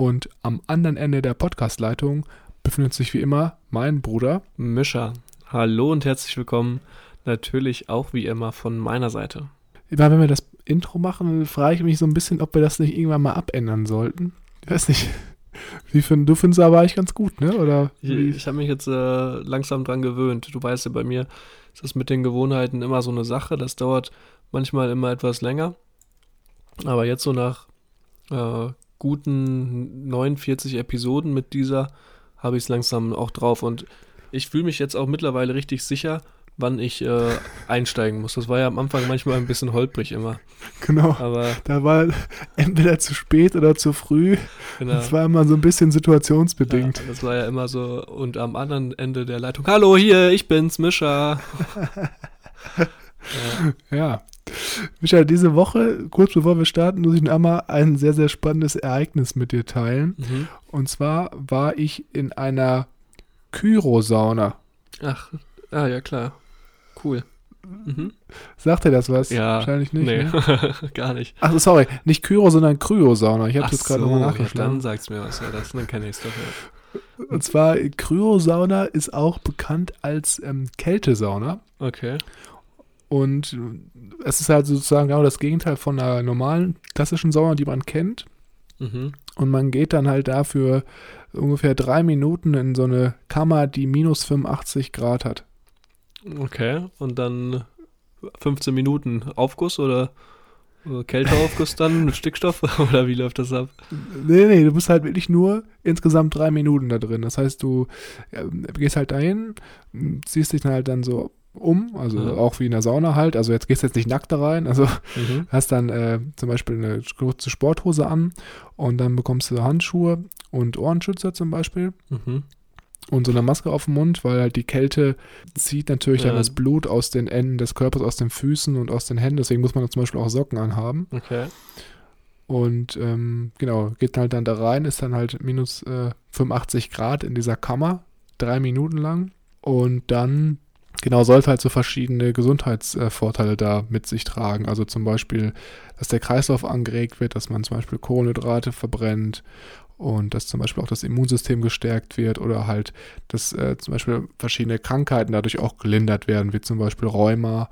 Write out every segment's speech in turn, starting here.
und am anderen Ende der Podcastleitung befindet sich wie immer mein Bruder Mischa. Hallo und herzlich willkommen. Natürlich auch wie immer von meiner Seite. Immer wenn wir das Intro machen, frage ich mich so ein bisschen, ob wir das nicht irgendwann mal abändern sollten. Ich weiß nicht. Wie find, du findest aber eigentlich ganz gut, ne? Oder ich, ich habe mich jetzt äh, langsam dran gewöhnt. Du weißt ja, bei mir ist das mit den Gewohnheiten immer so eine Sache. Das dauert manchmal immer etwas länger. Aber jetzt so nach äh, guten 49 Episoden mit dieser habe ich es langsam auch drauf. Und ich fühle mich jetzt auch mittlerweile richtig sicher, wann ich äh, einsteigen muss. Das war ja am Anfang manchmal ein bisschen holprig immer. Genau. Aber da war entweder zu spät oder zu früh. Genau. Das war immer so ein bisschen situationsbedingt. Ja, das war ja immer so. Und am anderen Ende der Leitung, hallo hier, ich bin's, Mischa. ja. ja. Michael, diese Woche, kurz bevor wir starten, muss ich noch einmal ein sehr, sehr spannendes Ereignis mit dir teilen. Mhm. Und zwar war ich in einer Kyrosauna. Ach, ah, ja klar. Cool. Mhm. Sagt er das was? Ja. Wahrscheinlich nicht. Nee, ne? gar nicht. Ach, sorry. Nicht Kyro, sondern Kryosauna. Ich habe das gerade so, nochmal nachgeschlagen. Ja, dann sag's mir was. Ja, das, dann kenne ich es doch. Ja. Und zwar, Kryosauna ist auch bekannt als ähm, Kältesauna. Okay. Und es ist halt sozusagen genau das Gegenteil von einer normalen klassischen Sauna, die man kennt. Mhm. Und man geht dann halt dafür ungefähr drei Minuten in so eine Kammer, die minus 85 Grad hat. Okay, und dann 15 Minuten Aufguss oder Kälteaufguss dann mit Stickstoff oder wie läuft das ab? Nee, nee, du bist halt wirklich nur insgesamt drei Minuten da drin. Das heißt, du ja, gehst halt dahin, ziehst dich dann halt dann so um, also ja. auch wie in der Sauna halt. Also jetzt gehst du jetzt nicht nackt da rein, also mhm. hast dann äh, zum Beispiel eine kurze Sporthose an und dann bekommst du Handschuhe und Ohrenschützer zum Beispiel. Mhm und so eine Maske auf dem Mund, weil halt die Kälte zieht natürlich ja. dann das Blut aus den Enden des Körpers, aus den Füßen und aus den Händen. Deswegen muss man zum Beispiel auch Socken anhaben. Okay. Und ähm, genau, geht halt dann da rein, ist dann halt minus äh, 85 Grad in dieser Kammer, drei Minuten lang. Und dann, genau, sollte halt so verschiedene Gesundheitsvorteile da mit sich tragen. Also zum Beispiel, dass der Kreislauf angeregt wird, dass man zum Beispiel Kohlenhydrate verbrennt und dass zum Beispiel auch das Immunsystem gestärkt wird oder halt, dass äh, zum Beispiel verschiedene Krankheiten dadurch auch gelindert werden, wie zum Beispiel Rheuma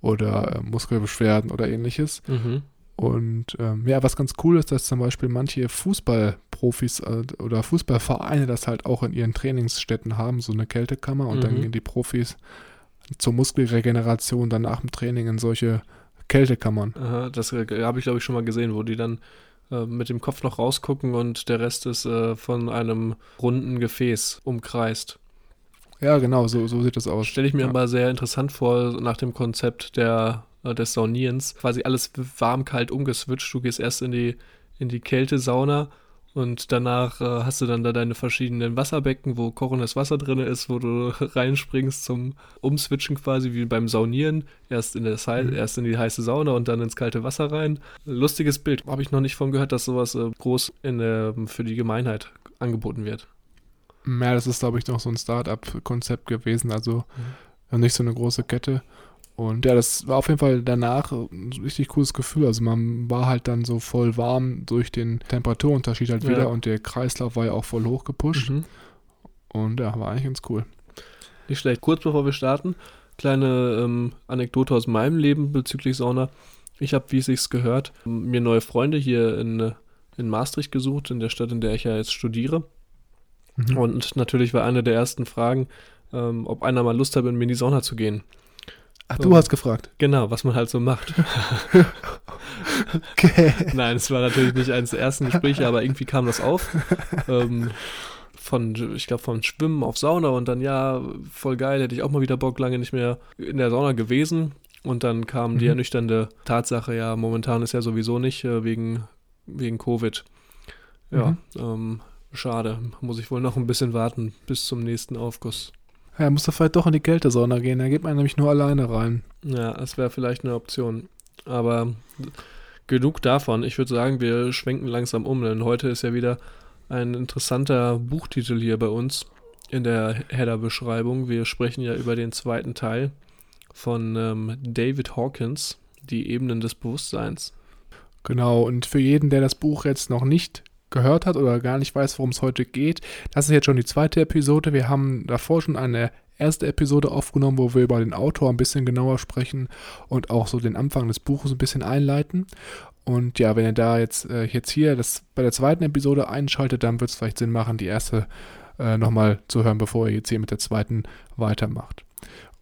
oder äh, Muskelbeschwerden oder ähnliches. Mhm. Und ähm, ja, was ganz cool ist, dass zum Beispiel manche Fußballprofis äh, oder Fußballvereine das halt auch in ihren Trainingsstätten haben, so eine Kältekammer und mhm. dann gehen die Profis zur Muskelregeneration dann nach dem Training in solche Kältekammern. Aha, das äh, habe ich glaube ich schon mal gesehen, wo die dann äh, mit dem Kopf noch rausgucken und der Rest ist äh, von einem runden Gefäß umkreist. Ja, genau, so, so sieht das aus. Stelle ich mir ja. aber sehr interessant vor, nach dem Konzept der, äh, des Saunierens. Quasi alles warm-kalt umgeswitcht. Du gehst erst in die, in die Kältesauna und danach äh, hast du dann da deine verschiedenen Wasserbecken, wo kochendes Wasser drin ist, wo du reinspringst zum Umswitchen quasi, wie beim Saunieren. Erst in, das, mhm. erst in die heiße Sauna und dann ins kalte Wasser rein. Lustiges Bild. Habe ich noch nicht von gehört, dass sowas äh, groß in, äh, für die Gemeinheit angeboten wird. Ja, das ist, glaube ich, noch so ein Start-up-Konzept gewesen. Also mhm. nicht so eine große Kette. Und ja, das war auf jeden Fall danach ein richtig cooles Gefühl. Also man war halt dann so voll warm durch den Temperaturunterschied halt wieder ja. und der Kreislauf war ja auch voll hochgepusht. Mhm. Und ja, war eigentlich ganz cool. Nicht schlecht. Kurz bevor wir starten, kleine ähm, Anekdote aus meinem Leben bezüglich Sauna. Ich habe, wie es sich gehört, mir neue Freunde hier in, in Maastricht gesucht, in der Stadt, in der ich ja jetzt studiere. Mhm. Und natürlich war eine der ersten Fragen, ähm, ob einer mal Lust hat, mit mir in die Sauna zu gehen. Ach, du hast gefragt. Genau, was man halt so macht. okay. Nein, es war natürlich nicht eines der ersten Gespräche, aber irgendwie kam das auf. Ähm, von, ich glaube, von Schwimmen auf Sauna und dann, ja, voll geil, hätte ich auch mal wieder Bock, lange nicht mehr in der Sauna gewesen. Und dann kam mhm. die ernüchternde Tatsache, ja, momentan ist ja sowieso nicht äh, wegen, wegen Covid. Ja, mhm. ähm, schade. Muss ich wohl noch ein bisschen warten bis zum nächsten Aufguss. Ja, muss doch vielleicht doch in die Kältesauna gehen. Da geht man nämlich nur alleine rein. Ja, das wäre vielleicht eine Option. Aber genug davon. Ich würde sagen, wir schwenken langsam um, denn heute ist ja wieder ein interessanter Buchtitel hier bei uns in der Header-Beschreibung. Wir sprechen ja über den zweiten Teil von ähm, David Hawkins, Die Ebenen des Bewusstseins. Genau, und für jeden, der das Buch jetzt noch nicht gehört hat oder gar nicht weiß, worum es heute geht, das ist jetzt schon die zweite Episode. Wir haben davor schon eine erste Episode aufgenommen, wo wir über den Autor ein bisschen genauer sprechen und auch so den Anfang des Buches ein bisschen einleiten. Und ja, wenn ihr da jetzt, äh, jetzt hier das bei der zweiten Episode einschaltet, dann wird es vielleicht Sinn machen, die erste äh, nochmal zu hören, bevor ihr jetzt hier mit der zweiten weitermacht.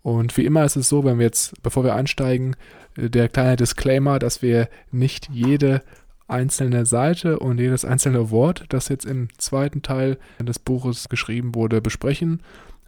Und wie immer ist es so, wenn wir jetzt, bevor wir einsteigen, äh, der kleine Disclaimer, dass wir nicht jede einzelne Seite und jedes einzelne Wort, das jetzt im zweiten Teil des Buches geschrieben wurde, besprechen,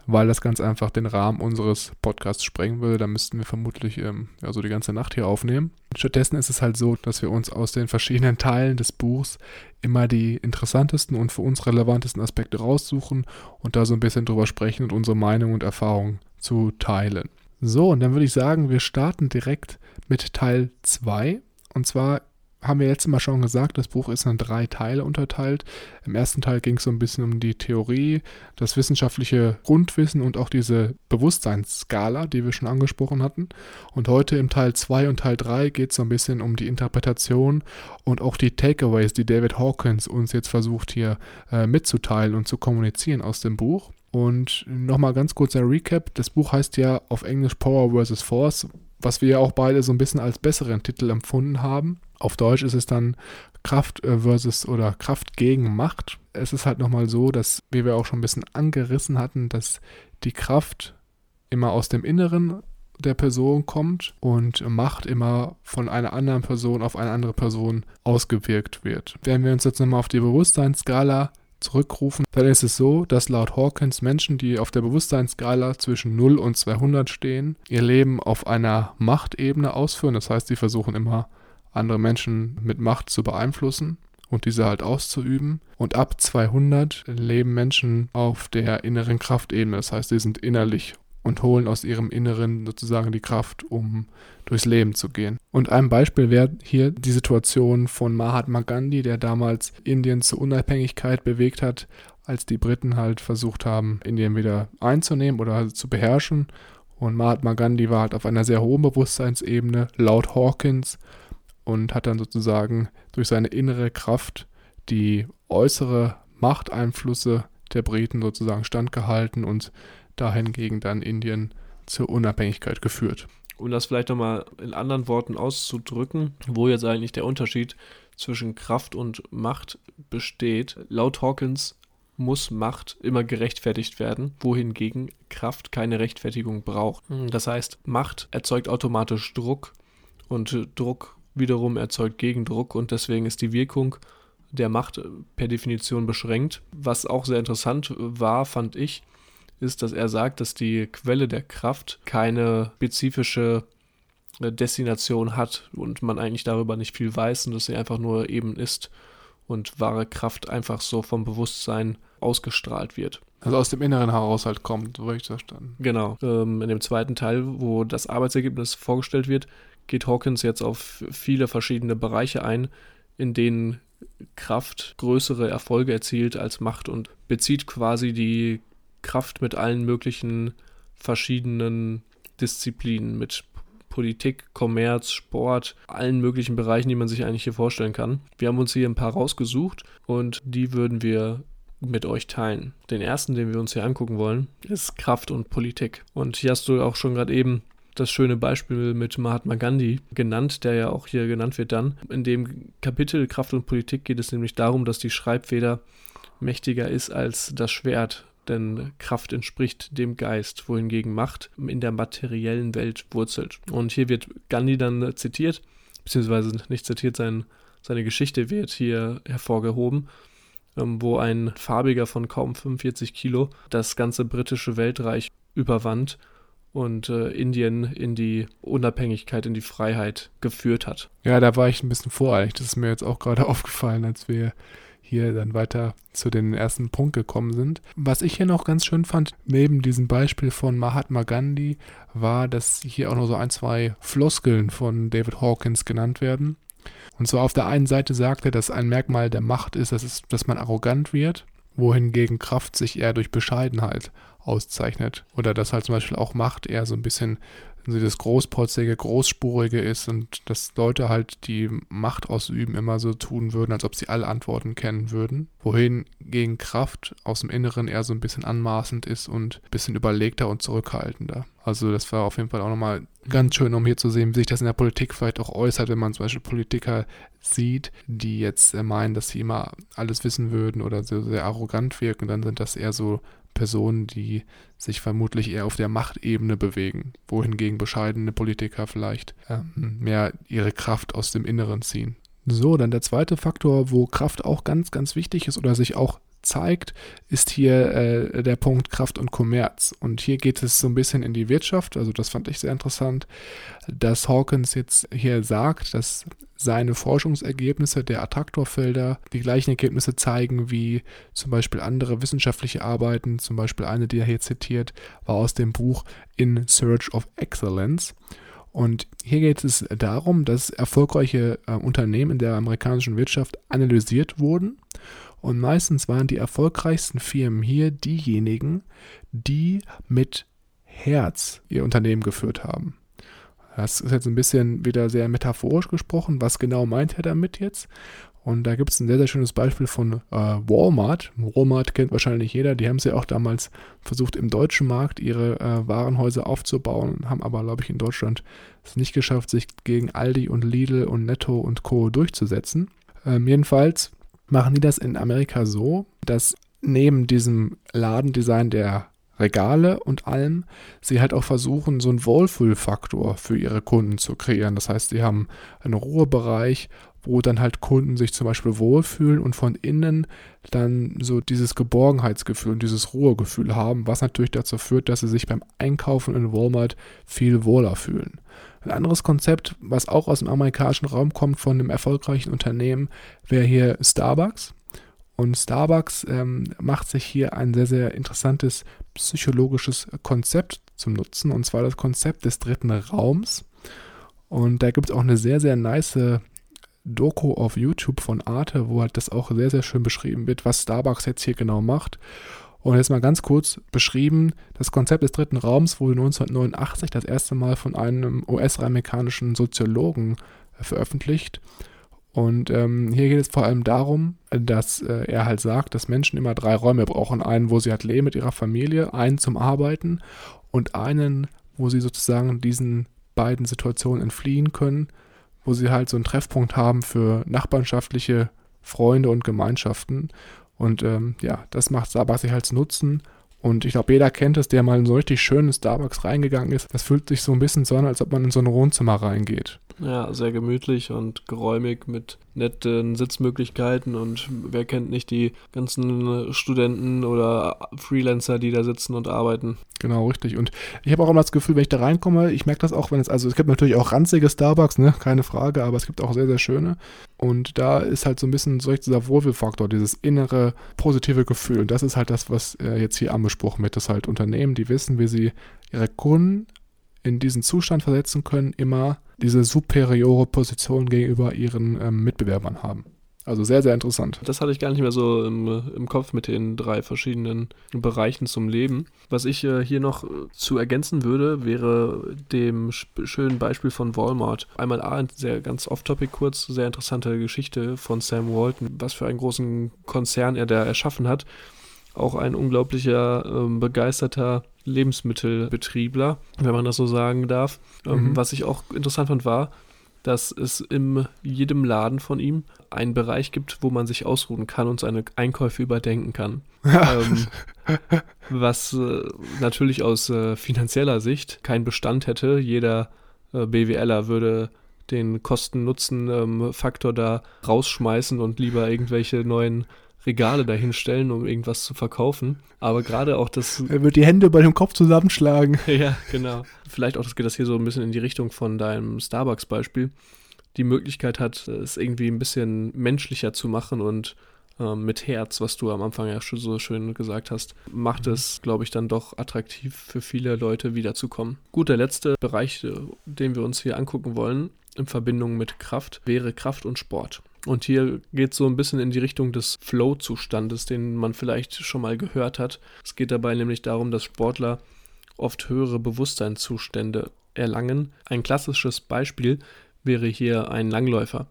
weil das ganz einfach den Rahmen unseres Podcasts sprengen würde. Da müssten wir vermutlich ähm, ja, so die ganze Nacht hier aufnehmen. Stattdessen ist es halt so, dass wir uns aus den verschiedenen Teilen des Buchs immer die interessantesten und für uns relevantesten Aspekte raussuchen und da so ein bisschen drüber sprechen und unsere Meinung und Erfahrung zu teilen. So, und dann würde ich sagen, wir starten direkt mit Teil 2. Und zwar haben wir letztes Mal schon gesagt, das Buch ist in drei Teile unterteilt. Im ersten Teil ging es so ein bisschen um die Theorie, das wissenschaftliche Grundwissen und auch diese Bewusstseinsskala, die wir schon angesprochen hatten. Und heute im Teil 2 und Teil 3 geht es so ein bisschen um die Interpretation und auch die Takeaways, die David Hawkins uns jetzt versucht hier äh, mitzuteilen und zu kommunizieren aus dem Buch. Und nochmal ganz kurzer Recap. Das Buch heißt ja auf Englisch Power vs. Force, was wir ja auch beide so ein bisschen als besseren Titel empfunden haben. Auf Deutsch ist es dann Kraft äh, versus oder Kraft gegen Macht. Es ist halt nochmal so, dass, wie wir auch schon ein bisschen angerissen hatten, dass die Kraft immer aus dem Inneren der Person kommt und Macht immer von einer anderen Person auf eine andere Person ausgewirkt wird. Wenn wir uns jetzt nochmal auf die Bewusstseinsskala zurückrufen, dann ist es so, dass laut Hawkins Menschen, die auf der Bewusstseinsskala zwischen 0 und 200 stehen, ihr Leben auf einer Machtebene ausführen. Das heißt, sie versuchen immer andere Menschen mit Macht zu beeinflussen und diese halt auszuüben. Und ab 200 leben Menschen auf der inneren Kraftebene. Das heißt, sie sind innerlich und holen aus ihrem Inneren sozusagen die Kraft, um durchs Leben zu gehen. Und ein Beispiel wäre hier die Situation von Mahatma Gandhi, der damals Indien zur Unabhängigkeit bewegt hat, als die Briten halt versucht haben, Indien wieder einzunehmen oder zu beherrschen. Und Mahatma Gandhi war halt auf einer sehr hohen Bewusstseinsebene, laut Hawkins, und hat dann sozusagen durch seine innere Kraft die äußere Machteinflüsse der Briten sozusagen standgehalten und dahingegen dann Indien zur Unabhängigkeit geführt. Um das vielleicht nochmal in anderen Worten auszudrücken, wo jetzt eigentlich der Unterschied zwischen Kraft und Macht besteht. Laut Hawkins muss Macht immer gerechtfertigt werden, wohingegen Kraft keine Rechtfertigung braucht. Das heißt, Macht erzeugt automatisch Druck und Druck wiederum erzeugt Gegendruck und deswegen ist die Wirkung der Macht per Definition beschränkt. Was auch sehr interessant war, fand ich, ist, dass er sagt, dass die Quelle der Kraft keine spezifische äh, Destination hat und man eigentlich darüber nicht viel weiß und dass sie einfach nur eben ist und wahre Kraft einfach so vom Bewusstsein ausgestrahlt wird. Also aus dem inneren Haushalt kommt, so habe ich verstanden. Genau. Ähm, in dem zweiten Teil, wo das Arbeitsergebnis vorgestellt wird, geht Hawkins jetzt auf viele verschiedene Bereiche ein, in denen Kraft größere Erfolge erzielt als Macht und bezieht quasi die Kraft mit allen möglichen verschiedenen Disziplinen, mit Politik, Kommerz, Sport, allen möglichen Bereichen, die man sich eigentlich hier vorstellen kann. Wir haben uns hier ein paar rausgesucht und die würden wir mit euch teilen. Den ersten, den wir uns hier angucken wollen, ist Kraft und Politik. Und hier hast du auch schon gerade eben das schöne Beispiel mit Mahatma Gandhi genannt, der ja auch hier genannt wird dann. In dem Kapitel Kraft und Politik geht es nämlich darum, dass die Schreibfeder mächtiger ist als das Schwert, denn Kraft entspricht dem Geist, wohingegen Macht in der materiellen Welt wurzelt. Und hier wird Gandhi dann zitiert, beziehungsweise nicht zitiert, sein, seine Geschichte wird hier hervorgehoben, ähm, wo ein Farbiger von kaum 45 Kilo das ganze britische Weltreich überwand und äh, Indien in die Unabhängigkeit, in die Freiheit geführt hat. Ja, da war ich ein bisschen voreilig. Das ist mir jetzt auch gerade aufgefallen, als wir hier dann weiter zu den ersten Punkt gekommen sind. Was ich hier noch ganz schön fand, neben diesem Beispiel von Mahatma Gandhi, war, dass hier auch noch so ein, zwei Floskeln von David Hawkins genannt werden. Und zwar auf der einen Seite sagt er, dass ein Merkmal der Macht ist, dass, es, dass man arrogant wird, wohingegen Kraft sich eher durch Bescheidenheit auszeichnet. Oder dass halt zum Beispiel auch Macht eher so ein bisschen so das Großpotzige, Großspurige ist und dass Leute halt die Macht ausüben immer so tun würden, als ob sie alle Antworten kennen würden. Wohin gegen Kraft aus dem Inneren eher so ein bisschen anmaßend ist und ein bisschen überlegter und zurückhaltender. Also das war auf jeden Fall auch nochmal ganz schön, um hier zu sehen, wie sich das in der Politik vielleicht auch äußert, wenn man zum Beispiel Politiker sieht, die jetzt meinen, dass sie immer alles wissen würden oder so sehr arrogant wirken, dann sind das eher so Personen, die sich vermutlich eher auf der Machtebene bewegen, wohingegen bescheidene Politiker vielleicht ähm, mehr ihre Kraft aus dem Inneren ziehen. So, dann der zweite Faktor, wo Kraft auch ganz, ganz wichtig ist oder sich auch zeigt, ist hier äh, der Punkt Kraft und Kommerz. Und hier geht es so ein bisschen in die Wirtschaft, also das fand ich sehr interessant, dass Hawkins jetzt hier sagt, dass seine Forschungsergebnisse der Attraktorfelder die gleichen Ergebnisse zeigen wie zum Beispiel andere wissenschaftliche Arbeiten. Zum Beispiel eine, die er hier zitiert, war aus dem Buch In Search of Excellence. Und hier geht es darum, dass erfolgreiche äh, Unternehmen in der amerikanischen Wirtschaft analysiert wurden und meistens waren die erfolgreichsten Firmen hier diejenigen, die mit Herz ihr Unternehmen geführt haben. Das ist jetzt ein bisschen wieder sehr metaphorisch gesprochen. Was genau meint er damit jetzt? Und da gibt es ein sehr, sehr schönes Beispiel von äh, Walmart. Walmart kennt wahrscheinlich jeder. Die haben es ja auch damals versucht, im deutschen Markt ihre äh, Warenhäuser aufzubauen, haben aber, glaube ich, in Deutschland es nicht geschafft, sich gegen Aldi und Lidl und Netto und Co. durchzusetzen. Ähm, jedenfalls machen die das in Amerika so, dass neben diesem Ladendesign der Regale und allem, sie halt auch versuchen, so einen Wohlfühlfaktor für ihre Kunden zu kreieren. Das heißt, sie haben einen Ruhebereich, wo dann halt Kunden sich zum Beispiel wohlfühlen und von innen dann so dieses Geborgenheitsgefühl und dieses Ruhegefühl haben, was natürlich dazu führt, dass sie sich beim Einkaufen in Walmart viel wohler fühlen. Ein anderes Konzept, was auch aus dem amerikanischen Raum kommt von einem erfolgreichen Unternehmen, wäre hier Starbucks. Und Starbucks ähm, macht sich hier ein sehr, sehr interessantes psychologisches Konzept zum Nutzen, und zwar das Konzept des dritten Raums. Und da gibt es auch eine sehr, sehr nice Doku auf YouTube von Arte, wo halt das auch sehr, sehr schön beschrieben wird, was Starbucks jetzt hier genau macht. Und jetzt mal ganz kurz beschrieben, das Konzept des dritten Raums wurde 1989 das erste Mal von einem US-amerikanischen Soziologen äh, veröffentlicht. Und ähm, hier geht es vor allem darum, dass äh, er halt sagt, dass Menschen immer drei Räume brauchen. Einen, wo sie halt leben mit ihrer Familie, einen zum Arbeiten und einen, wo sie sozusagen diesen beiden Situationen entfliehen können, wo sie halt so einen Treffpunkt haben für nachbarschaftliche Freunde und Gemeinschaften. Und ähm, ja, das macht Starbucks sich halt nutzen. Und ich glaube, jeder kennt es, der mal in so richtig schönen Starbucks reingegangen ist. Das fühlt sich so ein bisschen so an, als ob man in so ein Wohnzimmer reingeht. Ja, sehr gemütlich und geräumig mit netten Sitzmöglichkeiten und wer kennt nicht die ganzen Studenten oder Freelancer, die da sitzen und arbeiten. Genau, richtig. Und ich habe auch immer das Gefühl, wenn ich da reinkomme, ich merke das auch, wenn es, also es gibt natürlich auch ranzige Starbucks, ne, keine Frage, aber es gibt auch sehr, sehr schöne. Und da ist halt so ein bisschen so dieser Wohlfühlfaktor, dieses innere positive Gefühl. Und das ist halt das, was äh, jetzt hier angesprochen wird, dass halt Unternehmen, die wissen, wie sie ihre Kunden in diesen Zustand versetzen können, immer diese superiore Position gegenüber ihren ähm, Mitbewerbern haben. Also sehr, sehr interessant. Das hatte ich gar nicht mehr so im, im Kopf mit den drei verschiedenen Bereichen zum Leben. Was ich äh, hier noch äh, zu ergänzen würde, wäre dem schönen Beispiel von Walmart. Einmal A, sehr ganz off-topic kurz, sehr interessante Geschichte von Sam Walton, was für einen großen Konzern er da erschaffen hat. Auch ein unglaublicher, äh, begeisterter Lebensmittelbetriebler, wenn man das so sagen darf. Ähm, Mhm. Was ich auch interessant fand, war, dass es in jedem Laden von ihm einen Bereich gibt, wo man sich ausruhen kann und seine Einkäufe überdenken kann. ähm, was äh, natürlich aus äh, finanzieller Sicht keinen Bestand hätte. Jeder äh, BWLer würde den Kosten-Nutzen-Faktor da rausschmeißen und lieber irgendwelche neuen Regale dahinstellen, um irgendwas zu verkaufen. Aber gerade auch das Er wird die Hände bei dem Kopf zusammenschlagen. ja, genau. Vielleicht auch, das geht das hier so ein bisschen in die Richtung von deinem Starbucks-Beispiel, die Möglichkeit hat, es irgendwie ein bisschen menschlicher zu machen und ähm, mit Herz, was du am Anfang ja schon so schön gesagt hast, macht es, glaube ich, dann doch attraktiv für viele Leute wiederzukommen. Gut, der letzte Bereich, den wir uns hier angucken wollen, in Verbindung mit Kraft, wäre Kraft und Sport. Und hier geht es so ein bisschen in die Richtung des Flow-Zustandes, den man vielleicht schon mal gehört hat. Es geht dabei nämlich darum, dass Sportler oft höhere Bewusstseinszustände erlangen. Ein klassisches Beispiel wäre hier ein Langläufer,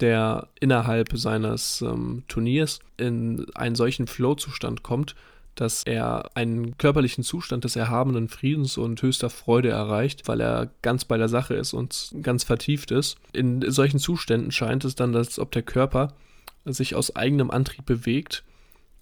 der innerhalb seines ähm, Turniers in einen solchen Flow-Zustand kommt, dass er einen körperlichen Zustand des erhabenen Friedens und höchster Freude erreicht, weil er ganz bei der Sache ist und ganz vertieft ist. In solchen Zuständen scheint es dann, als ob der Körper sich aus eigenem Antrieb bewegt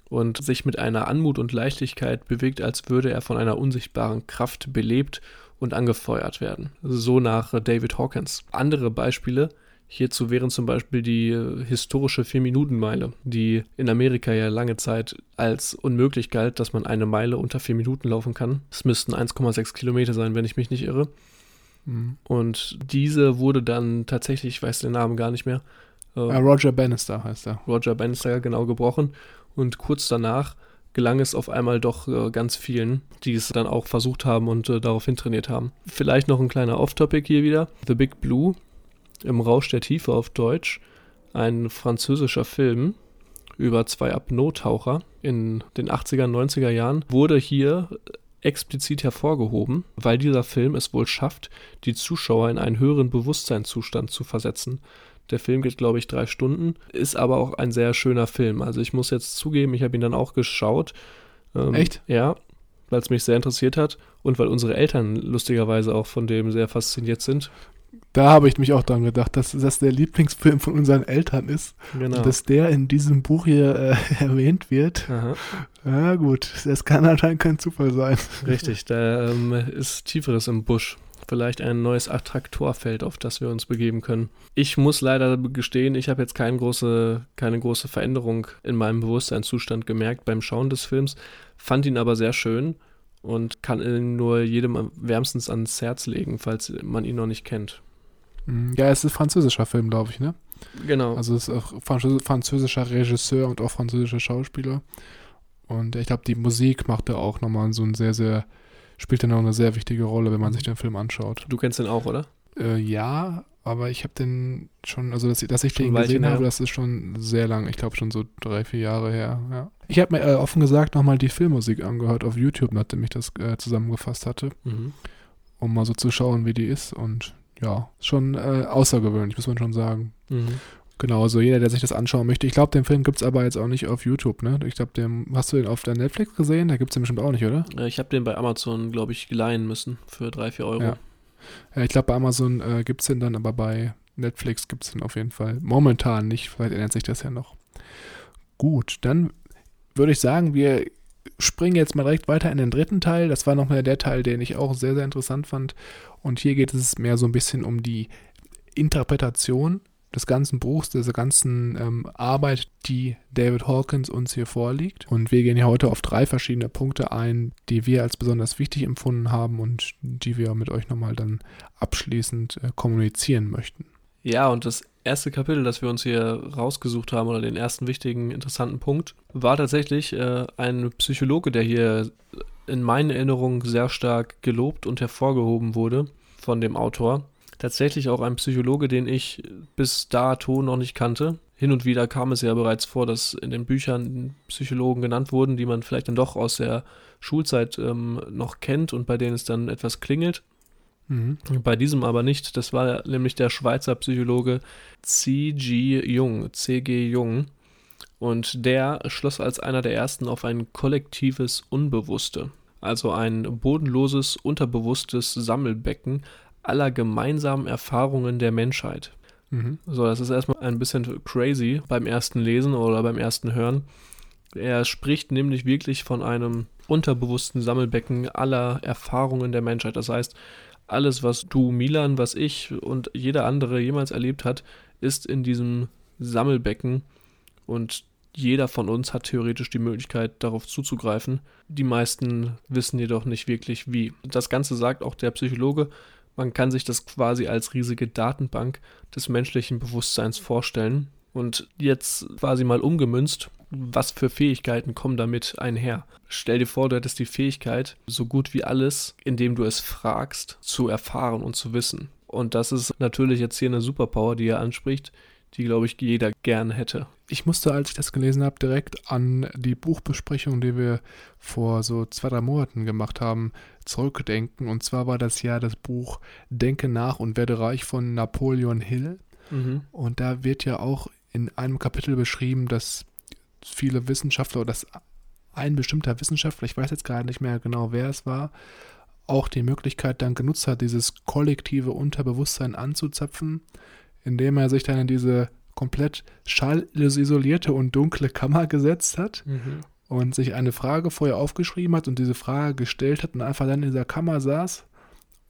und sich mit einer Anmut und Leichtigkeit bewegt, als würde er von einer unsichtbaren Kraft belebt und angefeuert werden. So nach David Hawkins. Andere Beispiele hierzu wären zum Beispiel die äh, historische Vier-Minuten-Meile, die in Amerika ja lange Zeit als unmöglich galt, dass man eine Meile unter vier Minuten laufen kann. Es müssten 1,6 Kilometer sein, wenn ich mich nicht irre. Mhm. Und diese wurde dann tatsächlich, ich weiß den Namen gar nicht mehr, äh, Äh, Roger Bannister heißt er. Roger Bannister genau gebrochen. Und kurz danach gelang es auf einmal doch äh, ganz vielen, die es dann auch versucht haben und äh, daraufhin trainiert haben. Vielleicht noch ein kleiner Off-Topic hier wieder. The Big Blue, im Rausch der Tiefe auf Deutsch, ein französischer Film über zwei Apnoe-Taucher in den 80er, 90er Jahren, wurde hier explizit hervorgehoben, weil dieser Film es wohl schafft, die Zuschauer in einen höheren Bewusstseinszustand zu versetzen. Der Film geht, glaube ich, drei Stunden, ist aber auch ein sehr schöner Film. Also ich muss jetzt zugeben, ich habe ihn dann auch geschaut. Ähm, Echt? Ja, weil es mich sehr interessiert hat und weil unsere Eltern lustigerweise auch von dem sehr fasziniert sind. Da habe ich mich auch dran gedacht, dass das der Lieblingsfilm von unseren Eltern ist. Genau. Und dass der in diesem Buch hier äh, erwähnt wird. Aha, Ja, gut. Das kann anscheinend kein Zufall sein. richtig, da ähm, ist Tieferes im Busch. Vielleicht ein neues Attraktorfeld, auf das wir uns begeben können. Ich muss leider gestehen, ich habe jetzt keine große, keine große Veränderung in meinem Bewusstseinszustand gemerkt beim Schauen des Films, fand ihn aber sehr schön und kann ihn nur jedem wärmstens ans Herz legen, falls man ihn noch nicht kennt. Mhm. Ja, es ist ein französischer Film, glaube ich, ne? Genau. Also es ist auch französ- französischer Regisseur und auch französischer Schauspieler. Und ich glaube, die Musik macht da auch nochmal so ein sehr, sehr, spielt da noch eine sehr wichtige Rolle, wenn man sich den Film anschaut. du kennst den auch, oder? Äh, ja, aber ich habe den schon, also dass, ich- dass ich Schon den gesehen habe, das ist schon sehr lang. Ich glaube schon so drei, vier Jahre her. Ja. Ich habe mir äh, offen gesagt nochmal die Filmmusik angehört auf YouTube, nachdem ich das äh, zusammengefasst hatte, Mhm. um mal so zu schauen, wie die ist. Und ja, schon äh, außergewöhnlich, muss man schon sagen. Mhm. Genau, also jeder, der sich das anschauen möchte. Ich glaube, den Film gibt es aber jetzt auch nicht auf YouTube, ne? Ich glaube, den hast du den auf der Netflix gesehen? Da gibt es den bestimmt auch nicht, oder? Äh, Ich habe den bei Amazon, glaube ich, leihen müssen für drei, vier Euro. Ja. Ja, ich glaube, bei Amazon äh, gibt es den dann, aber bei Netflix gibt es den auf jeden Fall. Momentan nicht, vielleicht ändert sich das ja noch. Gut, dann würde ich sagen, wir springen jetzt mal direkt weiter in den dritten Teil. Das war nochmal der Teil, den ich auch sehr, sehr interessant fand. Und hier geht es mehr so ein bisschen um die Interpretation des ganzen Buchs, dieser ganzen ähm, Arbeit, die David Hawkins uns hier vorliegt. Und wir gehen hier heute auf drei verschiedene Punkte ein, die wir als besonders wichtig empfunden haben und die wir mit euch nochmal dann abschließend äh, kommunizieren möchten. Ja, und das erste Kapitel, das wir uns hier rausgesucht haben, oder den ersten wichtigen, interessanten Punkt, war tatsächlich äh, ein Psychologe, der hier in meinen Erinnerungen sehr stark gelobt und hervorgehoben wurde von dem Autor. Tatsächlich auch ein Psychologe, den ich bis dato noch nicht kannte. Hin und wieder kam es ja bereits vor, dass in den Büchern Psychologen genannt wurden, die man vielleicht dann doch aus der Schulzeit ähm, noch kennt und bei denen es dann etwas klingelt. Mhm. Bei diesem aber nicht. Das war nämlich der Schweizer Psychologe C.G. Jung, C.G. Jung. Und der schloss als einer der ersten auf ein kollektives Unbewusste. also ein bodenloses, unterbewusstes Sammelbecken aller gemeinsamen Erfahrungen der Menschheit. Mhm. So, das ist erstmal ein bisschen crazy beim ersten Lesen oder beim ersten Hören. Er spricht nämlich wirklich von einem unterbewussten Sammelbecken aller Erfahrungen der Menschheit. Das heißt, alles, was du, Milan, was ich und jeder andere jemals erlebt hat, ist in diesem Sammelbecken und jeder von uns hat theoretisch die Möglichkeit, darauf zuzugreifen. Die meisten wissen jedoch nicht wirklich wie. Das Ganze sagt auch der Psychologe, man kann sich das quasi als riesige Datenbank des menschlichen Bewusstseins vorstellen. Und jetzt quasi mal umgemünzt, was für Fähigkeiten kommen damit einher? Stell dir vor, du hättest die Fähigkeit, so gut wie alles, indem du es fragst, zu erfahren und zu wissen. Und das ist natürlich jetzt hier eine Superpower, die er anspricht, die, glaube ich, jeder gern hätte. Ich musste, als ich das gelesen habe, direkt an die Buchbesprechung, die wir vor so zwei, drei Monaten gemacht haben, zurückdenken. Und zwar war das ja das Buch Denke nach und werde reich von Napoleon Hill. Mhm. Und da wird ja auch in einem Kapitel beschrieben, dass viele Wissenschaftler oder dass ein bestimmter Wissenschaftler, ich weiß jetzt gerade nicht mehr genau, wer es war, auch die Möglichkeit dann genutzt hat, dieses kollektive Unterbewusstsein anzuzapfen, indem er sich dann in diese komplett schallisolierte und dunkle Kammer gesetzt hat Mhm. und sich eine Frage vorher aufgeschrieben hat und diese Frage gestellt hat und einfach dann in dieser Kammer saß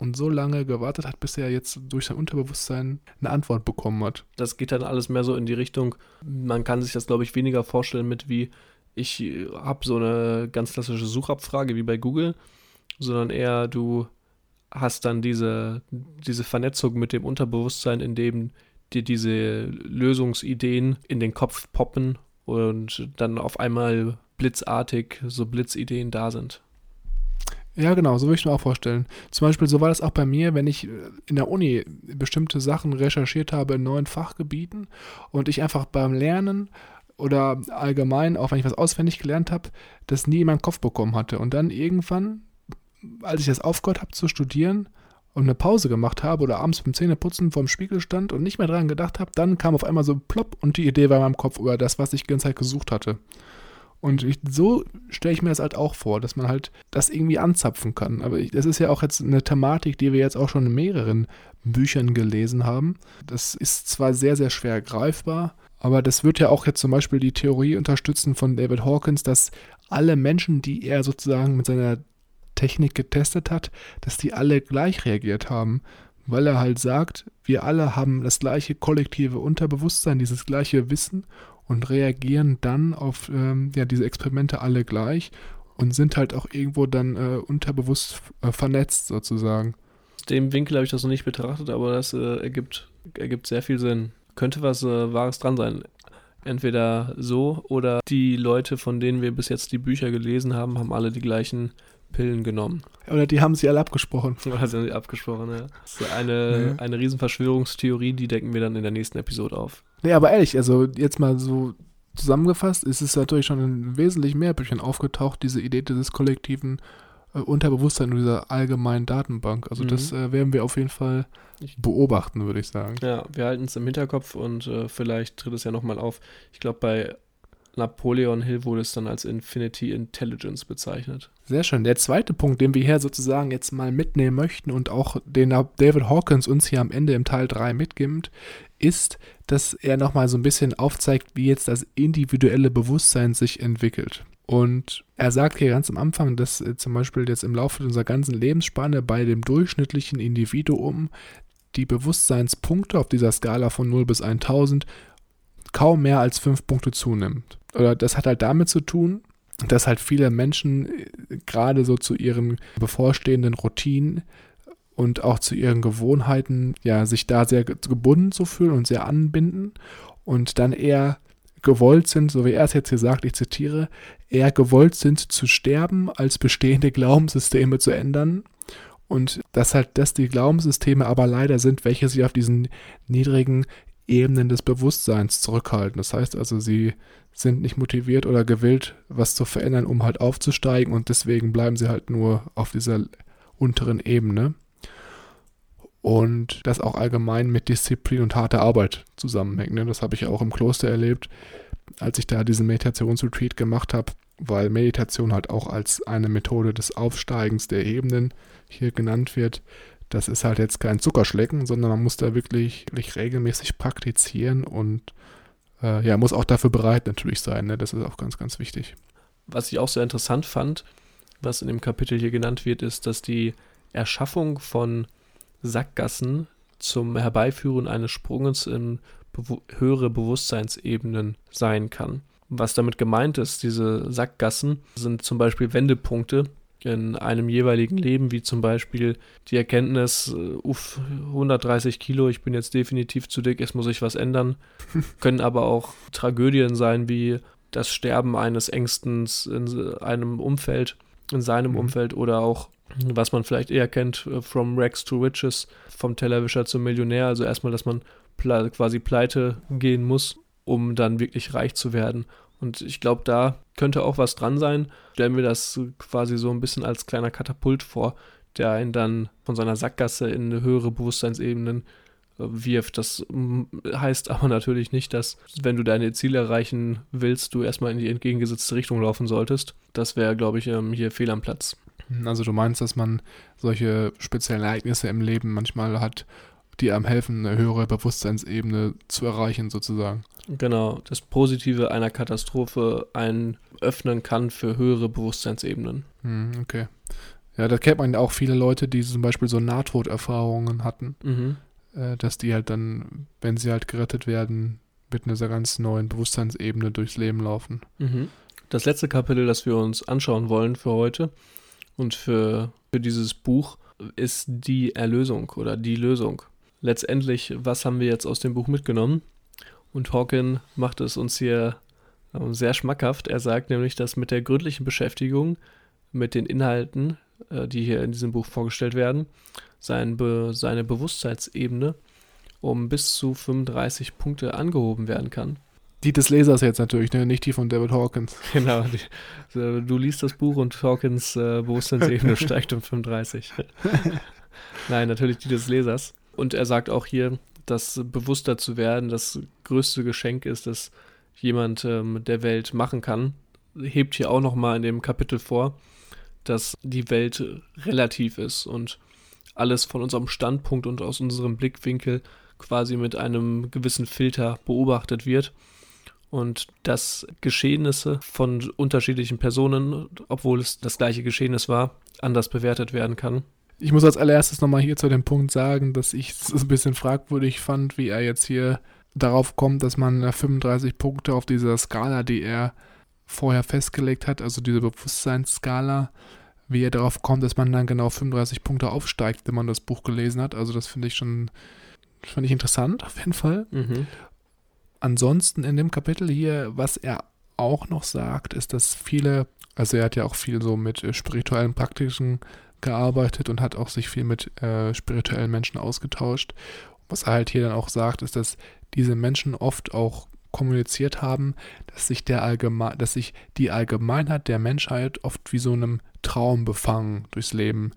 und so lange gewartet hat, bis er jetzt durch sein Unterbewusstsein eine Antwort bekommen hat. Das geht dann alles mehr so in die Richtung, man kann sich das, glaube ich, weniger vorstellen mit wie, ich habe so eine ganz klassische Suchabfrage wie bei Google, sondern eher du hast dann diese, diese Vernetzung mit dem Unterbewusstsein, in dem dir diese Lösungsideen in den Kopf poppen und dann auf einmal blitzartig so Blitzideen da sind. Ja, genau, so würde ich mir auch vorstellen. Zum Beispiel, so war das auch bei mir, wenn ich äh, in der Uni bestimmte Sachen recherchiert habe in neuen Fachgebieten und ich einfach beim Lernen oder allgemein, auch wenn ich was auswendig gelernt habe, das nie in meinen Kopf bekommen hatte. Und dann irgendwann, als ich das aufgehört habe zu studieren und eine Pause gemacht habe oder abends beim Zähneputzen vorm Spiegel stand und nicht mehr dran gedacht habe, dann kam auf einmal so plopp und die Idee war in meinem Kopf über das, was ich die ganze Zeit gesucht hatte. Und ich, so stelle ich mir das halt auch vor, dass man halt das irgendwie anzapfen kann. Aber ich, das ist ja auch jetzt eine Thematik, die wir jetzt auch schon in mehreren Büchern gelesen haben. Das ist zwar sehr, sehr schwer greifbar, aber das wird ja auch jetzt zum Beispiel die Theorie unterstützen von David Hawkins, dass alle Menschen, die er sozusagen mit seiner Technik getestet hat, dass die alle gleich reagiert haben. Weil er halt sagt, wir alle haben das gleiche kollektive Unterbewusstsein, dieses gleiche Wissen und reagieren dann auf ähm, ja, diese Experimente alle gleich und sind halt auch irgendwo dann äh, unterbewusst äh, vernetzt sozusagen. Aus dem Winkel habe ich das noch nicht betrachtet, aber das äh, ergibt, ergibt sehr viel Sinn. Könnte was äh, Wahres dran sein. Entweder so oder die Leute, von denen wir bis jetzt die Bücher gelesen haben, haben alle die gleichen Pillen genommen. Oder die haben sie alle abgesprochen. Oder sind sie abgesprochen, ja. Das ist eine, Ja. eine Riesenverschwörungstheorie, die decken wir dann in der nächsten Episode auf. Nee, aber ehrlich, also jetzt mal so zusammengefasst, ist es natürlich schon in wesentlich mehr Büchern aufgetaucht, diese Idee dieses kollektiven äh, Unterbewusstsein und dieser allgemeinen Datenbank. Also Mhm. das äh, werden wir auf jeden Fall beobachten, würde ich sagen. Ja, wir halten es im Hinterkopf und äh, vielleicht tritt es ja nochmal auf. Ich glaube, bei Napoleon Hill wurde es dann als Infinity Intelligence bezeichnet. Sehr schön. Der zweite Punkt, den wir hier sozusagen jetzt mal mitnehmen möchten und auch den David Hawkins uns hier am Ende im Teil 3 mitgibt, ist, dass er nochmal so ein bisschen aufzeigt, wie jetzt das individuelle Bewusstsein sich entwickelt. Und er sagt hier ganz am Anfang, dass äh, zum Beispiel jetzt im Laufe unserer ganzen Lebensspanne bei dem durchschnittlichen Individuum die Bewusstseinspunkte auf dieser Skala von 0 bis 1000 kaum mehr als 5 Punkte zunimmt. Oder das hat halt damit zu tun, dass halt viele Menschen äh, gerade so zu ihren bevorstehenden Routinen und auch zu ihren Gewohnheiten, ja, sich da sehr ge- gebunden zu fühlen und sehr anbinden und dann eher gewollt sind, so wie er es jetzt hier sagt, ich zitiere, eher gewollt sind zu sterben, als bestehende Glaubenssysteme zu ändern. Und dass halt das die Glaubenssysteme aber leider sind, welche sich auf diesen niedrigen Ebenen des Bewusstseins zurückhalten. Das heißt also, sie sind nicht motiviert oder gewillt, was zu verändern, um halt aufzusteigen und deswegen bleiben sie halt nur auf dieser unteren Ebene. Und das auch allgemein mit Disziplin und harter Arbeit zusammenhängt. Ne? Das habe ich auch im Kloster erlebt, als ich da diesen Meditationsretreat gemacht habe. weil Meditation halt auch als eine Methode des Aufsteigens der Ebenen hier genannt wird. Das ist halt jetzt kein Zuckerschlecken, sondern man muss da wirklich, wirklich regelmäßig praktizieren und äh, ja, muss auch dafür bereit natürlich sein. Ne? Das ist auch ganz, ganz wichtig. Was ich auch sehr interessant fand, was in dem Kapitel hier genannt wird, ist, dass die Erschaffung von Sackgassen zum Herbeiführen eines Sprunges in bewu höhere Bewusstseinsebenen sein kann. Was damit gemeint ist, diese Sackgassen sind zum Beispiel Wendepunkte in einem jeweiligen Leben, wie zum Beispiel die Erkenntnis, äh, uff, 130 Kilo, ich bin jetzt definitiv zu dick, es muss sich was ändern. Können aber auch Tragödien sein, wie das Sterben eines Ängstens in einem Umfeld, in seinem mhm. Umfeld oder auch, was man vielleicht eher kennt, äh, From Rex to Riches, vom Tellerwischer zum Millionär. Also erstmal, dass man quasi pleite gehen muss, um dann wirklich reich zu werden. Und ich glaube, da könnte auch was dran sein. Stellen wir das quasi so ein bisschen als kleiner Katapult vor, der einen dann von seiner Sackgasse in höhere Bewusstseinsebenen äh, wirft. Das mm, heißt aber natürlich nicht, dass, wenn du deine Ziele erreichen willst, du erstmal in die entgegengesetzte Richtung laufen solltest. Das wäre, glaube ich, ähm, hier fehl am Platz. Also du meinst, dass man solche speziellen Ereignisse im Leben manchmal hat, die einem helfen, eine höhere Bewusstseinsebene zu erreichen, sozusagen. Genau, das Positive einer Katastrophe einen öffnen kann für höhere Bewusstseinsebenen. Hm, okay. Ja, da kennt man auch viele Leute, die zum Beispiel so Nahtoderfahrungen hatten, mhm. äh, dass die halt dann, wenn sie halt gerettet werden, mit einer ganz neuen Bewusstseinsebene durchs Leben laufen. Mhm. Das letzte Kapitel, das wir uns anschauen wollen für heute und für, für dieses Buch, ist die Erlösung oder die Lösung letztendlich, was haben wir jetzt aus dem Buch mitgenommen? Und Hawken macht es uns hier ähm, sehr schmackhaft. Er sagt nämlich, dass mit der gründlichen Beschäftigung mit den Inhalten, äh, die hier in diesem Buch vorgestellt werden, sein Be seine Bewusstseinsebene um bis zu 35 Punkte angehoben werden kann. Die des Lesers jetzt natürlich, ne? nicht die von David Hawkins. Genau, die, du liest das Buch und Hawkins äh, Bewusstseinsebene steigt um 35. Nein, natürlich die des Lesers. Und er sagt auch hier, dass bewusster zu werden das größte Geschenk ist, das jemand ähm, der Welt machen kann. Hebt hier auch nochmal in dem Kapitel vor, dass die Welt relativ ist und alles von unserem Standpunkt und aus unserem Blickwinkel quasi mit einem gewissen Filter beobachtet wird und dass Geschehnisse von unterschiedlichen Personen, obwohl es das gleiche Geschehnis war, anders bewertet werden kann. Ich muss als allererstes nochmal hier zu dem Punkt sagen, dass ich es ein bisschen fragwürdig fand, wie er jetzt hier darauf kommt, dass man 35 Punkte auf dieser Skala, die er vorher festgelegt hat, also diese Bewusstseinsskala, wie er darauf kommt, dass man dann genau 35 Punkte aufsteigt, wenn man das Buch gelesen hat. Also das finde ich schon, finde ich interessant auf jeden Fall. Mhm. Ansonsten in dem Kapitel hier, was er auch noch sagt, ist, dass viele, also er hat ja auch viel so mit äh, spirituellen Praktiken gearbeitet und hat auch sich viel mit äh, spirituellen Menschen ausgetauscht. Was er halt hier dann auch sagt, ist, dass diese Menschen oft auch kommuniziert haben, dass sich der allgemein, dass sich die Allgemeinheit der Menschheit oft wie so einem Traum befangen durchs Leben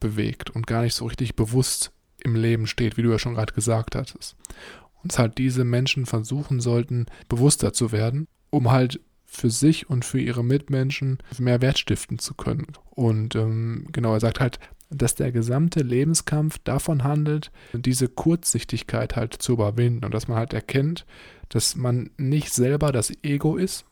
bewegt und gar nicht so richtig bewusst im Leben steht, wie du ja schon gerade gesagt hattest. Und halt diese Menschen versuchen sollten, bewusster zu werden, um halt für sich und für ihre Mitmenschen mehr Wert stiften zu können. Und ähm, genau, er sagt halt, dass der gesamte Lebenskampf davon handelt, diese Kurzsichtigkeit halt zu überwinden und dass man halt erkennt, dass man nicht selber das Ego ist,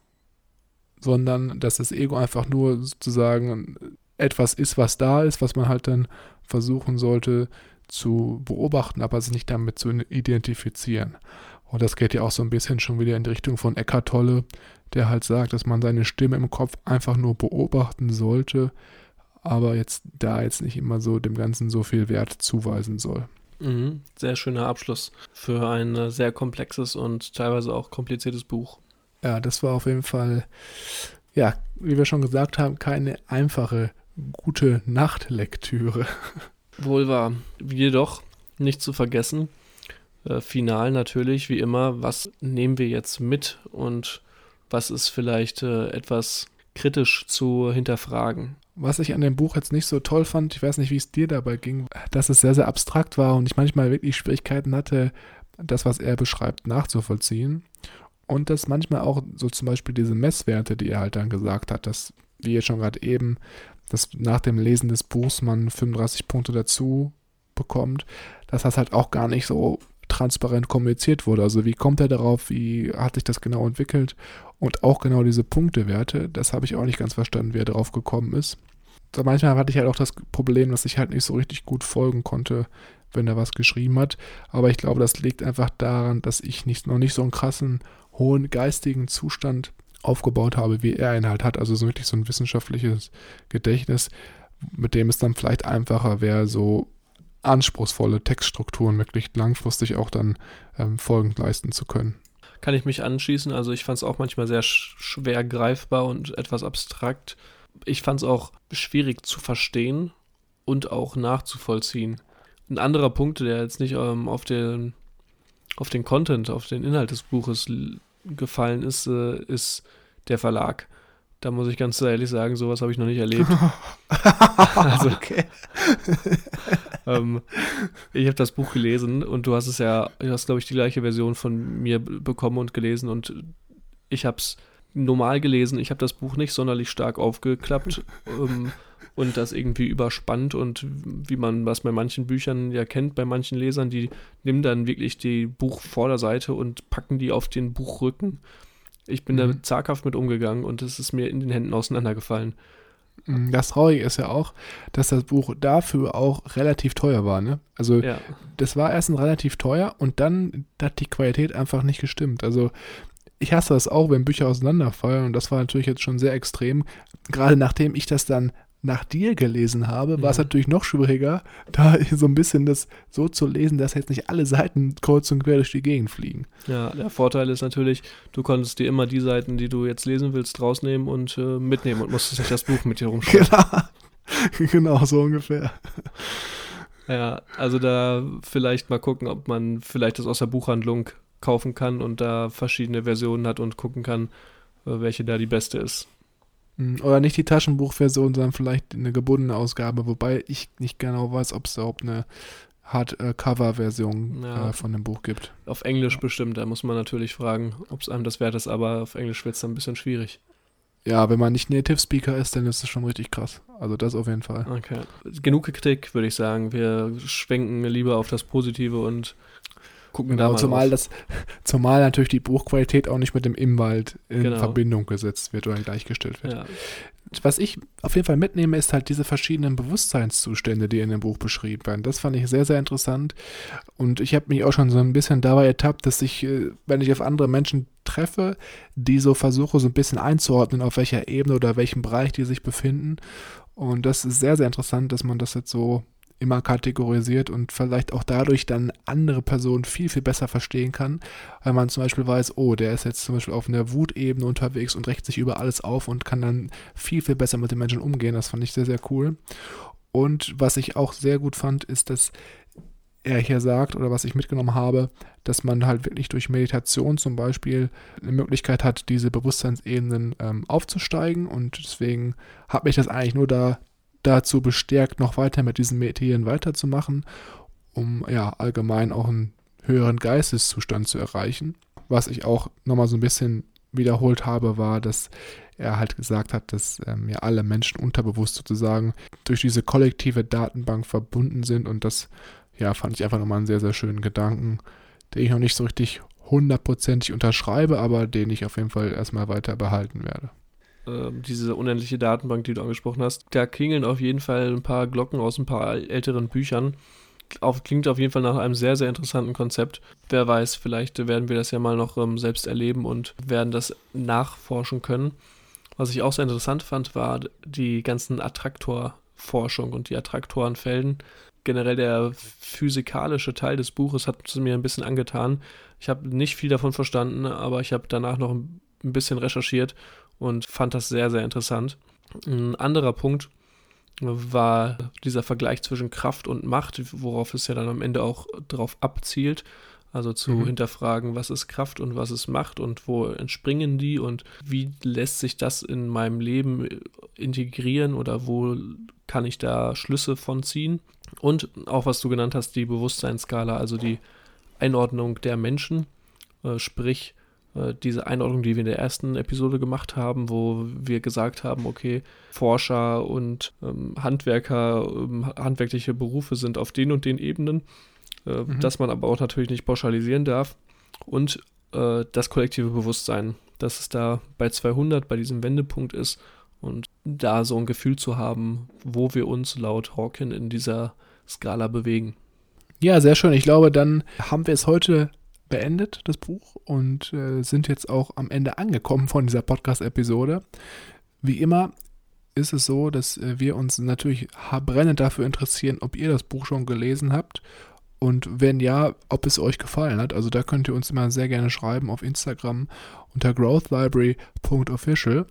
sondern dass das Ego einfach nur sozusagen etwas ist, was da ist, was man halt dann versuchen sollte zu beobachten, aber sich nicht damit zu identifizieren. Und das geht ja auch so ein bisschen schon wieder in die Richtung von Eckhart Tolle, der halt sagt, dass man seine Stimme im Kopf einfach nur beobachten sollte, aber jetzt da jetzt nicht immer so dem Ganzen so viel Wert zuweisen soll. Mhm, sehr schöner Abschluss für ein äh, sehr komplexes und teilweise auch kompliziertes Buch. Ja, das war auf jeden Fall, ja, wie wir schon gesagt haben, keine einfache, gute Nachtlektüre. Wohl wahr. Jedoch nicht zu vergessen, äh, final natürlich, wie immer, was nehmen wir jetzt mit und was ist vielleicht äh, etwas kritisch zu hinterfragen. Was ich an dem Buch jetzt nicht so toll fand, ich weiß nicht, wie es dir dabei ging, dass es sehr, sehr abstrakt war und ich manchmal wirklich Schwierigkeiten hatte, das, was er beschreibt, nachzuvollziehen. Und dass manchmal auch so zum Beispiel diese Messwerte, die er halt dann gesagt hat, dass, wie jetzt schon gerade eben, dass nach dem Lesen des Buchs man 35 Punkte dazu bekommt, dass das halt auch gar nicht so transparent kommuniziert wurde. Also wie kommt er darauf, wie hat sich das genau entwickelt und auch genau diese Punktewerte, das habe ich auch nicht ganz verstanden, wie er darauf gekommen ist. So manchmal hatte ich halt auch das Problem, dass ich halt nicht so richtig gut folgen konnte, wenn er was geschrieben hat. Aber ich glaube, das liegt einfach daran, dass ich nicht, noch nicht so einen krassen, hohen geistigen Zustand aufgebaut habe, wie er ihn halt hat. Also so wirklich so ein wissenschaftliches Gedächtnis, mit dem es dann vielleicht einfacher wäre, so anspruchsvolle Textstrukturen wirklich langfristig auch dann ähm, folgend leisten zu können. Kann ich mich anschließen. Also ich fand es auch manchmal sehr sch schwer greifbar und etwas abstrakt. Ich fand es auch schwierig zu verstehen und auch nachzuvollziehen. Ein anderer Punkt, der jetzt nicht ähm, auf, den, auf den Content, auf den Inhalt des Buches gefallen ist, äh, ist der Verlag. Da muss ich ganz ehrlich sagen, sowas habe ich noch nicht erlebt. also, okay. ähm, ich habe das Buch gelesen und du hast es ja, du hast, glaube ich, die gleiche Version von mir bekommen und gelesen und ich habe es normal gelesen. Ich habe das Buch nicht sonderlich stark aufgeklappt ähm, und das irgendwie überspannt und wie man was bei manchen Büchern ja kennt, bei manchen Lesern, die nehmen dann wirklich die Buchvorderseite und packen die auf den Buchrücken ich bin mhm. da zaghaft mit umgegangen und es ist mir in den Händen auseinandergefallen. Mhm, das Traurige ist ja auch, dass das Buch dafür auch relativ teuer war. Ne? Also ja. das war erst relativ teuer und dann hat die Qualität einfach nicht gestimmt. Also ich hasse das auch, wenn Bücher auseinanderfallen und das war natürlich jetzt schon sehr extrem. Gerade nachdem ich das dann nach dir gelesen habe, war es mhm. natürlich noch schwieriger, da so ein bisschen das so zu lesen, dass jetzt nicht alle Seiten kreuz und quer durch die Gegend fliegen. Ja, der Vorteil ist natürlich, du konntest dir immer die Seiten, die du jetzt lesen willst, rausnehmen und äh, mitnehmen und musstest nicht das Buch mit dir rumschreiben. Genau. genau, so ungefähr. Ja, also da vielleicht mal gucken, ob man vielleicht das aus der Buchhandlung kaufen kann und da verschiedene Versionen hat und gucken kann, äh, welche da die beste ist. Hm, oder nicht die Taschenbuchversion, sondern vielleicht eine gebundene Ausgabe, wobei ich nicht genau weiß, ob es überhaupt eine Hardcover-Version ja. äh, von dem Buch gibt. Auf Englisch ja. bestimmt, da muss man natürlich fragen, ob es einem das wert ist, aber auf Englisch wird es dann ein bisschen schwierig. Ja, wenn man nicht Native Speaker ist, dann ist es schon richtig krass. Also das auf jeden Fall. Okay. Genug Kritik, würde ich sagen. Wir schwenken lieber auf das Positive und gucken genau, zumal das zumal natürlich die Buchqualität auch nicht mit dem Imwald in genau. Verbindung gesetzt wird oder gleichgestellt wird. Ja. Was ich auf jeden Fall mitnehme, ist halt diese verschiedenen Bewusstseinszustände, die in dem Buch beschrieben werden. Das fand ich sehr, sehr interessant. Und ich habe mich auch schon so ein bisschen dabei ertappt, dass ich, äh, wenn ich auf andere Menschen treffe, die so versuche, so ein bisschen einzuordnen, auf welcher Ebene oder welchem Bereich die sich befinden. Und das ist sehr, sehr interessant, dass man das jetzt so immer kategorisiert und vielleicht auch dadurch dann andere Personen viel, viel besser verstehen kann, weil man zum Beispiel weiß, oh, der ist jetzt zum Beispiel auf einer Wutebene unterwegs und rächt sich über alles auf und kann dann viel, viel besser mit den Menschen umgehen. Das fand ich sehr, sehr cool. Und was ich auch sehr gut fand, ist, dass er hier sagt oder was ich mitgenommen habe, dass man halt wirklich durch Meditation zum Beispiel eine Möglichkeit hat, diese Bewusstseinsebenen ähm, aufzusteigen und deswegen hat mich das eigentlich nur da dazu bestärkt, noch weiter mit diesen Medien weiterzumachen, um ja allgemein auch einen höheren Geisteszustand zu erreichen. Was ich auch nochmal so ein bisschen wiederholt habe, war, dass er halt gesagt hat, dass ähm, ja alle Menschen unterbewusst sozusagen durch diese kollektive Datenbank verbunden sind und das ja fand ich einfach nochmal einen sehr, sehr schönen Gedanken, den ich noch nicht so richtig hundertprozentig unterschreibe, aber den ich auf jeden Fall erstmal weiter behalten werde. Ähm, diese unendliche Datenbank, die du angesprochen hast, da klingeln auf jeden Fall ein paar Glocken aus ein paar älteren Büchern. Auf, klingt auf jeden Fall nach einem sehr, sehr interessanten Konzept. Wer weiß, vielleicht werden wir das ja mal noch ähm, selbst erleben und werden das nachforschen können. Was ich auch sehr interessant fand, war die ganzen Attraktorforschung und die Attraktorenfelden. Generell der physikalische Teil des Buches hat es mir ein bisschen angetan. Ich habe nicht viel davon verstanden, aber ich habe danach noch ein bisschen recherchiert und fand das sehr, sehr interessant. Ein anderer Punkt war dieser Vergleich zwischen Kraft und Macht, worauf es ja dann am Ende auch drauf abzielt. Also zu mhm. hinterfragen, was ist Kraft und was ist Macht und wo entspringen die und wie lässt sich das in meinem Leben integrieren oder wo kann ich da Schlüsse von ziehen. Und auch was du genannt hast, die Bewusstseinsskala, also die Einordnung der Menschen, äh, sprich diese Einordnung, die wir in der ersten Episode gemacht haben, wo wir gesagt haben, okay, Forscher und ähm, Handwerker, ähm, handwerkliche Berufe sind auf den und den Ebenen, äh, mhm. dass man aber auch natürlich nicht pauschalisieren darf. Und äh, das kollektive Bewusstsein, dass es da bei 200, bei diesem Wendepunkt ist und da so ein Gefühl zu haben, wo wir uns laut Hawking in dieser Skala bewegen. Ja, sehr schön. Ich glaube, dann haben wir es heute beendet, das Buch, und äh, sind jetzt auch am Ende angekommen von dieser Podcast-Episode. Wie immer ist es so, dass äh, wir uns natürlich brennend dafür interessieren, ob ihr das Buch schon gelesen habt und wenn ja, ob es euch gefallen hat. Also da könnt ihr uns immer sehr gerne schreiben auf Instagram unter growthlibrary.official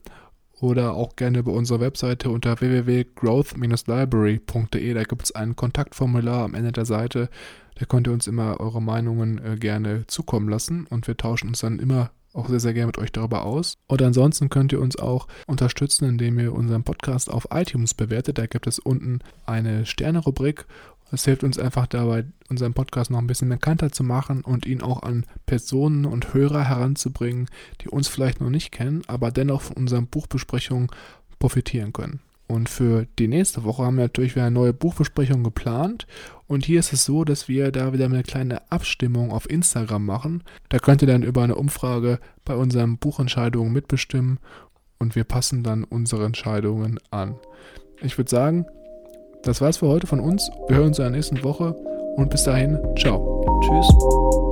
oder auch gerne über unsere Webseite unter www.growth-library.de. Da gibt es ein Kontaktformular am Ende der Seite. Da könnt ihr uns immer eure Meinungen äh, gerne zukommen lassen und wir tauschen uns dann immer auch sehr, sehr gerne mit euch darüber aus. Und ansonsten könnt ihr uns auch unterstützen, indem ihr unseren Podcast auf iTunes bewertet. Da gibt es unten eine Sterne-Rubrik es hilft uns einfach dabei, unseren Podcast noch ein bisschen bekannter zu machen und ihn auch an Personen und Hörer heranzubringen, die uns vielleicht noch nicht kennen, aber dennoch von unseren Buchbesprechungen profitieren können. Und für die nächste Woche haben wir natürlich wieder eine neue Buchbesprechung geplant. Und hier ist es so, dass wir da wieder eine kleine Abstimmung auf Instagram machen. Da könnt ihr dann über eine Umfrage bei unseren Buchentscheidungen mitbestimmen und wir passen dann unsere Entscheidungen an. Ich würde sagen, das war's für heute von uns. Wir hören uns in der nächsten Woche und bis dahin, ciao. Tschüss.